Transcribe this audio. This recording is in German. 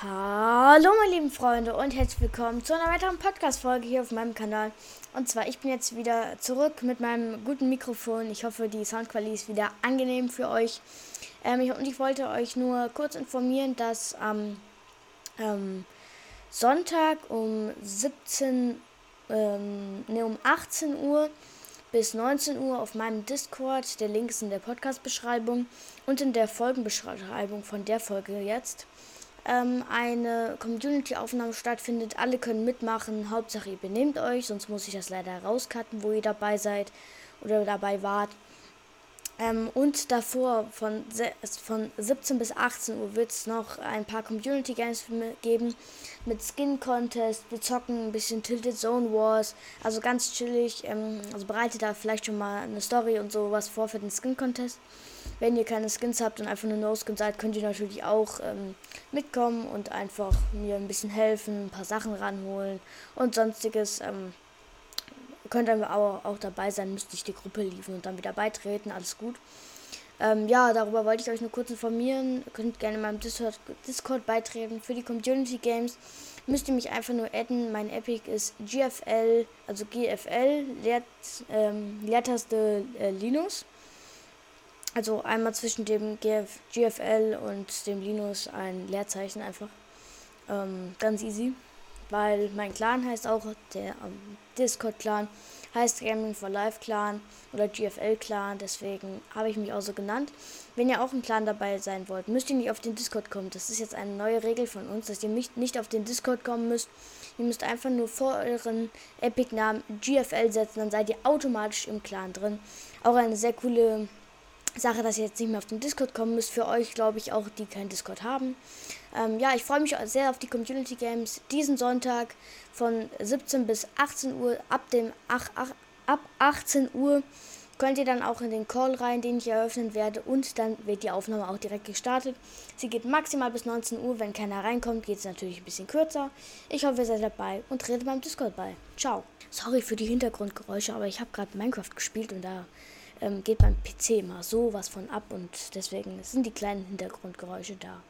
Hallo meine lieben Freunde und herzlich willkommen zu einer weiteren Podcast-Folge hier auf meinem Kanal. Und zwar, ich bin jetzt wieder zurück mit meinem guten Mikrofon. Ich hoffe, die Soundqualität ist wieder angenehm für euch. Ähm, ich, und ich wollte euch nur kurz informieren, dass am ähm, Sonntag um 17, ähm, ne, um 18 Uhr bis 19 Uhr auf meinem Discord, der Link ist in der Podcast-Beschreibung und in der Folgenbeschreibung von der Folge jetzt, ähm, eine Community-Aufnahme stattfindet. Alle können mitmachen. Hauptsache ihr benehmt euch, sonst muss ich das leider rauscutten, wo ihr dabei seid oder dabei wart. Ähm, und davor von, von 17 bis 18 Uhr wird es noch ein paar Community Games geben mit Skin Contest. Wir zocken ein bisschen Tilted Zone Wars. Also ganz chillig. Ähm, also bereitet da vielleicht schon mal eine Story und sowas vor für den Skin Contest. Wenn ihr keine Skins habt und einfach nur No-Skin seid, könnt ihr natürlich auch ähm, mitkommen und einfach mir ein bisschen helfen, ein paar Sachen ranholen und sonstiges. Ähm, könnt ihr auch dabei sein, müsst nicht die Gruppe liefern und dann wieder beitreten, alles gut. Ähm, ja, darüber wollte ich euch nur kurz informieren. Ihr könnt gerne meinem Discord, Discord beitreten für die Community Games. Müsst ihr mich einfach nur adden. Mein Epic ist GFL, also GFL, Leert, ähm, Leertaste äh, Linus. Also einmal zwischen dem GF, GFL und dem Linus ein Leerzeichen einfach. Ähm, ganz easy. Weil mein Clan heißt auch, der ähm, Discord-Clan heißt Gaming for Life Clan oder GFL Clan, deswegen habe ich mich auch so genannt. Wenn ihr auch im Clan dabei sein wollt, müsst ihr nicht auf den Discord kommen. Das ist jetzt eine neue Regel von uns, dass ihr nicht, nicht auf den Discord kommen müsst. Ihr müsst einfach nur vor euren Epic-Namen GFL setzen, dann seid ihr automatisch im Clan drin. Auch eine sehr coole Sache, dass ihr jetzt nicht mehr auf den Discord kommen müsst. Für euch, glaube ich, auch, die keinen Discord haben. Ähm, ja, ich freue mich sehr auf die Community Games diesen Sonntag von 17 bis 18 Uhr. Ab, dem ach, ach, ab 18 Uhr könnt ihr dann auch in den Call rein, den ich eröffnen werde. Und dann wird die Aufnahme auch direkt gestartet. Sie geht maximal bis 19 Uhr. Wenn keiner reinkommt, geht es natürlich ein bisschen kürzer. Ich hoffe, ihr seid dabei und tretet beim Discord bei. Ciao. Sorry für die Hintergrundgeräusche, aber ich habe gerade Minecraft gespielt und da ähm, geht beim PC mal sowas von ab und deswegen sind die kleinen Hintergrundgeräusche da.